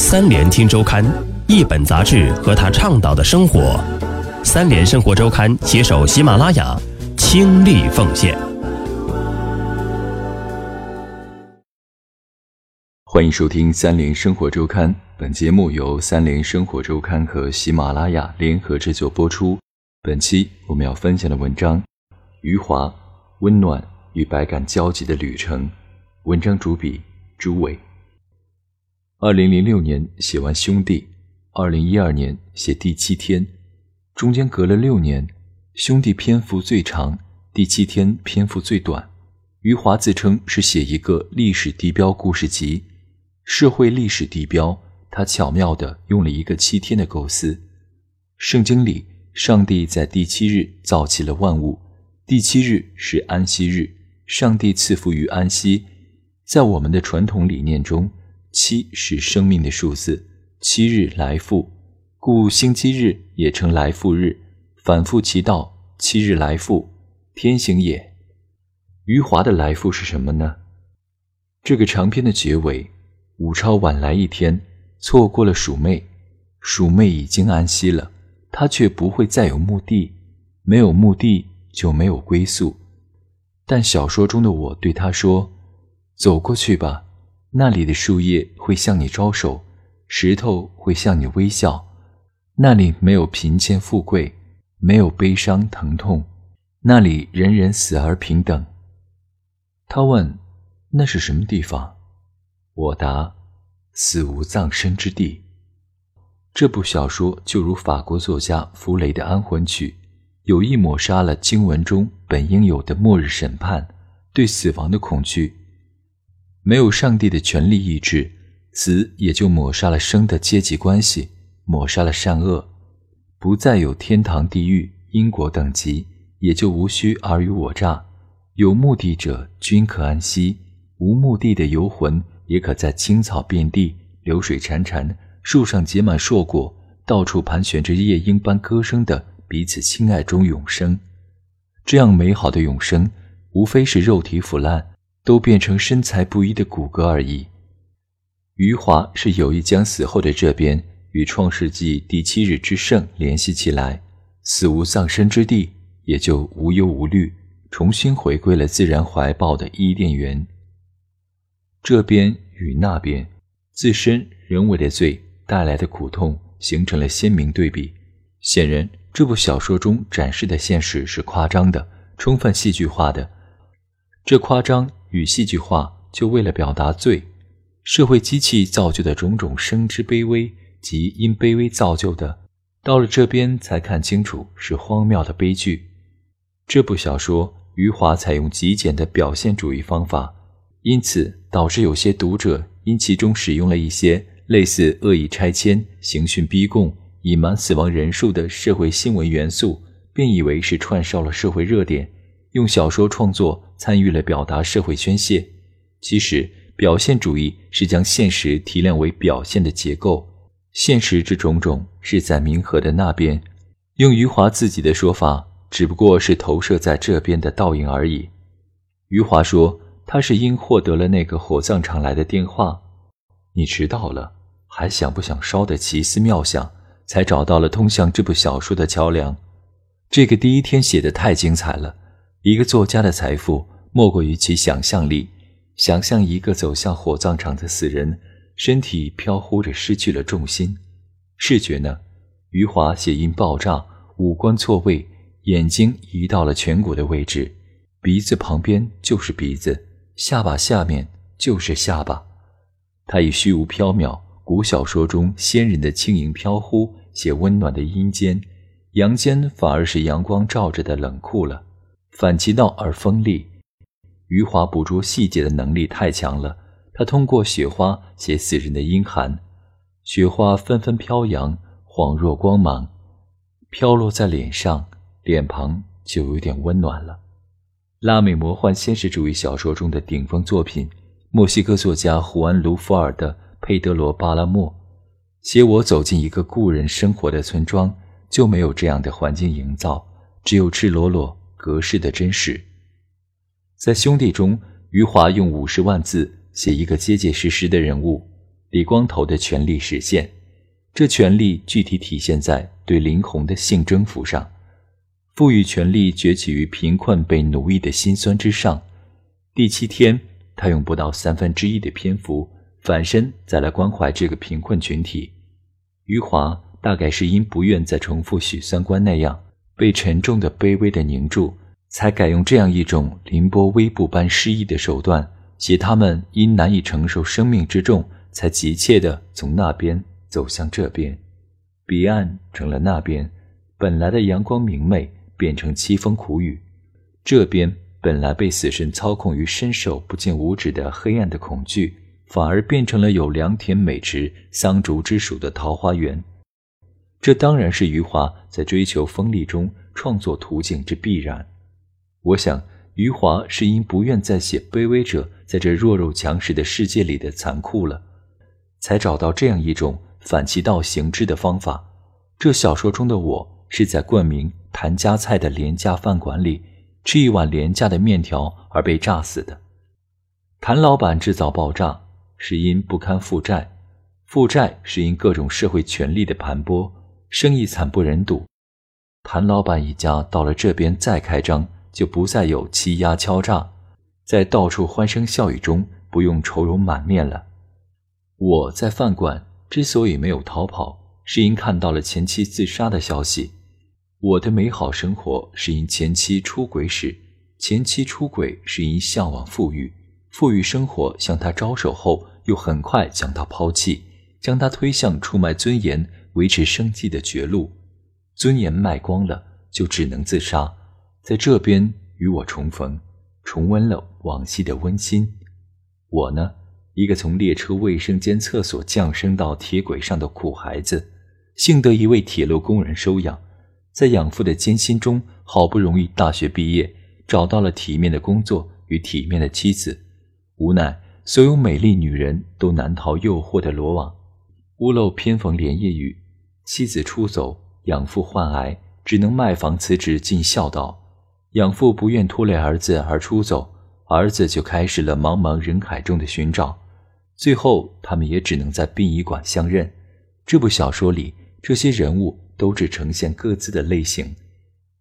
三联听周刊，一本杂志和他倡导的生活。三联生活周刊携手喜马拉雅，倾力奉献。欢迎收听三联生活周刊，本节目由三联生活周刊和喜马拉雅联合制作播出。本期我们要分享的文章《余华温暖与百感交集的旅程》，文章主笔朱伟。二零零六年写完《兄弟》，二零一二年写《第七天》，中间隔了六年，《兄弟》篇幅最长，《第七天》篇幅最短。余华自称是写一个历史地标故事集，社会历史地标，他巧妙地用了一个七天的构思。圣经里，上帝在第七日造起了万物，第七日是安息日，上帝赐福于安息。在我们的传统理念中。七是生命的数字，七日来复，故星期日也称来复日，反复其道，七日来复，天行也。余华的来复是什么呢？这个长篇的结尾，武超晚来一天，错过了鼠妹，鼠妹已经安息了，他却不会再有目的，没有目的就没有归宿。但小说中的我对他说：“走过去吧。”那里的树叶会向你招手，石头会向你微笑。那里没有贫贱富贵，没有悲伤疼痛，那里人人死而平等。他问：“那是什么地方？”我答：“死无葬身之地。”这部小说就如法国作家弗雷的《安魂曲》，有意抹杀了经文中本应有的末日审判，对死亡的恐惧。没有上帝的权力意志，死也就抹杀了生的阶级关系，抹杀了善恶，不再有天堂地狱因果等级，也就无需尔虞我诈。有目的者均可安息，无目的的游魂也可在青草遍地、流水潺潺、树上结满硕果、到处盘旋着夜莺般歌声的彼此亲爱中永生。这样美好的永生，无非是肉体腐烂。都变成身材不一的骨骼而已。余华是有意将死后的这边与《创世纪》第七日之圣联系起来，死无葬身之地，也就无忧无虑，重新回归了自然怀抱的伊甸园。这边与那边，自身人为的罪带来的苦痛形成了鲜明对比。显然，这部小说中展示的现实是夸张的，充分戏剧化的。这夸张。与戏剧化，就为了表达罪，社会机器造就的种种生之卑微及因卑微造就的，到了这边才看清楚是荒谬的悲剧。这部小说，余华采用极简的表现主义方法，因此导致有些读者因其中使用了一些类似恶意拆迁、刑讯逼供、隐瞒死亡人数的社会新闻元素，便以为是串烧了社会热点。用小说创作参与了表达社会宣泄，其实表现主义是将现实提炼为表现的结构，现实之种种是在冥河的那边，用余华自己的说法，只不过是投射在这边的倒影而已。余华说，他是因获得了那个火葬场来的电话，你迟到了，还想不想烧的奇思妙想，才找到了通向这部小说的桥梁。这个第一天写的太精彩了。一个作家的财富，莫过于其想象力。想象一个走向火葬场的死人，身体飘忽着，失去了重心。视觉呢？余华写因爆炸，五官错位，眼睛移到了颧骨的位置，鼻子旁边就是鼻子，下巴下面就是下巴。他以虚无缥缈、古小说中仙人的轻盈飘忽，写温暖的阴间，阳间反而是阳光照着的冷酷了。反其道而锋利，余华捕捉细节的能力太强了。他通过雪花写死人的阴寒，雪花纷纷飘扬，恍若光芒，飘落在脸上，脸庞就有点温暖了。拉美魔幻现实主义小说中的顶峰作品，墨西哥作家胡安·卢弗尔的《佩德罗·巴拉莫》，写我走进一个故人生活的村庄，就没有这样的环境营造，只有赤裸裸。格式的真实，在兄弟中，余华用五十万字写一个结结实实的人物，李光头的权力实现。这权力具体体现在对林红的性征服上。赋予权力崛起于贫困被奴役的辛酸之上。第七天，他用不到三分之一的篇幅反身再来关怀这个贫困群体。余华大概是因不愿再重复许三观那样被沉重的、卑微的凝住，才改用这样一种凌波微步般诗意的手段，写他们因难以承受生命之重，才急切地从那边走向这边，彼岸成了那边，本来的阳光明媚。变成凄风苦雨，这边本来被死神操控于伸手不见五指的黑暗的恐惧，反而变成了有良田美池、桑竹之属的桃花源。这当然是余华在追求锋利中创作途径之必然。我想，余华是因不愿再写卑微者在这弱肉强食的世界里的残酷了，才找到这样一种反其道行之的方法。这小说中的我是在冠名。谭家菜的廉价饭馆里吃一碗廉价的面条而被炸死的。谭老板制造爆炸是因不堪负债，负债是因各种社会权力的盘剥，生意惨不忍睹。谭老板一家到了这边再开张，就不再有欺压敲诈，在到处欢声笑语中不用愁容满面了。我在饭馆之所以没有逃跑，是因看到了前妻自杀的消息。我的美好生活是因前妻出轨时，前妻出轨是因向往富裕，富裕生活向他招手后，又很快将他抛弃，将他推向出卖尊严维持生计的绝路。尊严卖光了，就只能自杀。在这边与我重逢，重温了往昔的温馨。我呢，一个从列车卫生间厕所降生到铁轨上的苦孩子，幸得一位铁路工人收养。在养父的艰辛中，好不容易大学毕业，找到了体面的工作与体面的妻子。无奈，所有美丽女人都难逃诱惑的罗网。屋漏偏逢连夜雨，妻子出走，养父患癌，只能卖房辞职尽孝道。养父不愿拖累儿子而出走，儿子就开始了茫茫人海中的寻找。最后，他们也只能在殡仪馆相认。这部小说里，这些人物。都只呈现各自的类型。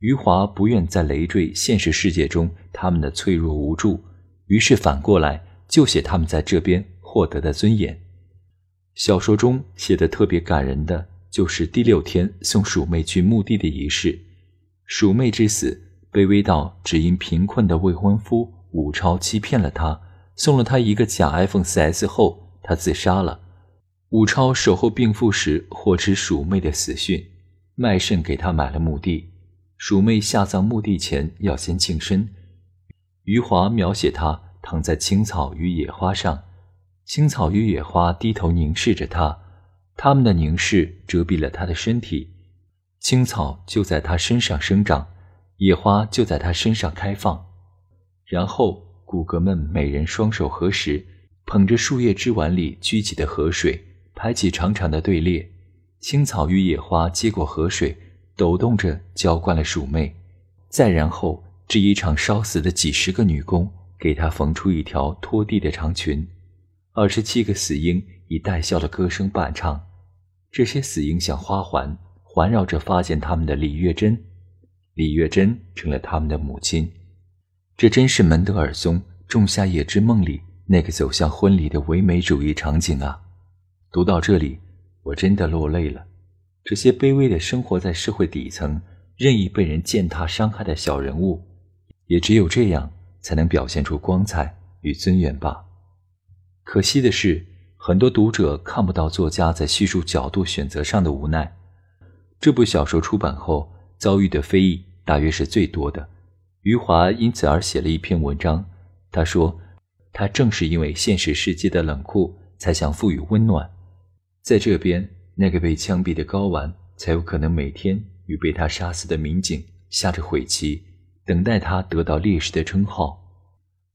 余华不愿再累赘现实世界中他们的脆弱无助，于是反过来就写他们在这边获得的尊严。小说中写的特别感人的就是第六天送鼠妹去墓地的仪式。鼠妹之死，卑微到只因贫困的未婚夫武超欺骗了她，送了她一个假 iPhone 4S 后，她自杀了。武超守候病父时，获知鼠妹的死讯。卖肾给她买了墓地，鼠妹下葬墓地前要先净身。余华描写她躺在青草与野花上，青草与野花低头凝视着她，他们的凝视遮蔽了他的身体。青草就在他身上生长，野花就在他身上开放，然后骨骼们每人双手合十，捧着树叶之碗里掬起的河水，排起长长的队列。青草与野花接过河水，抖动着浇灌了鼠妹。再然后，这一场烧死的几十个女工，给她缝出一条拖地的长裙。二十七个死婴以带笑的歌声伴唱。这些死婴像花环，环绕着发现他们的李月珍。李月珍成了他们的母亲。这真是门德尔松《仲夏夜之梦》里那个走向婚礼的唯美主义场景啊！读到这里。我真的落泪了。这些卑微的生活在社会底层、任意被人践踏伤害的小人物，也只有这样才能表现出光彩与尊严吧。可惜的是，很多读者看不到作家在叙述角度选择上的无奈。这部小说出版后遭遇的非议大约是最多的。余华因此而写了一篇文章，他说：“他正是因为现实世界的冷酷，才想赋予温暖。”在这边，那个被枪毙的睾丸才有可能每天与被他杀死的民警下着悔棋，等待他得到烈士的称号。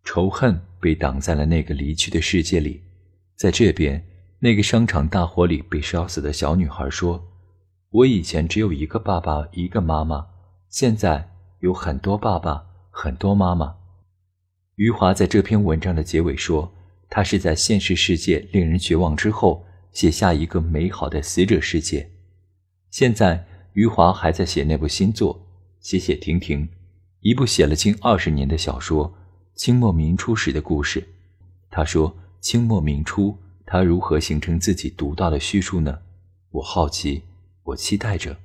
仇恨被挡在了那个离去的世界里。在这边，那个商场大火里被烧死的小女孩说：“我以前只有一个爸爸，一个妈妈，现在有很多爸爸，很多妈妈。”余华在这篇文章的结尾说：“他是在现实世界令人绝望之后，写下一个美好的死者世界。现在，余华还在写那部新作，写写停停，一部写了近二十年的小说《清末民初时的故事》。他说：“清末明初，他如何形成自己独到的叙述呢？”我好奇，我期待着。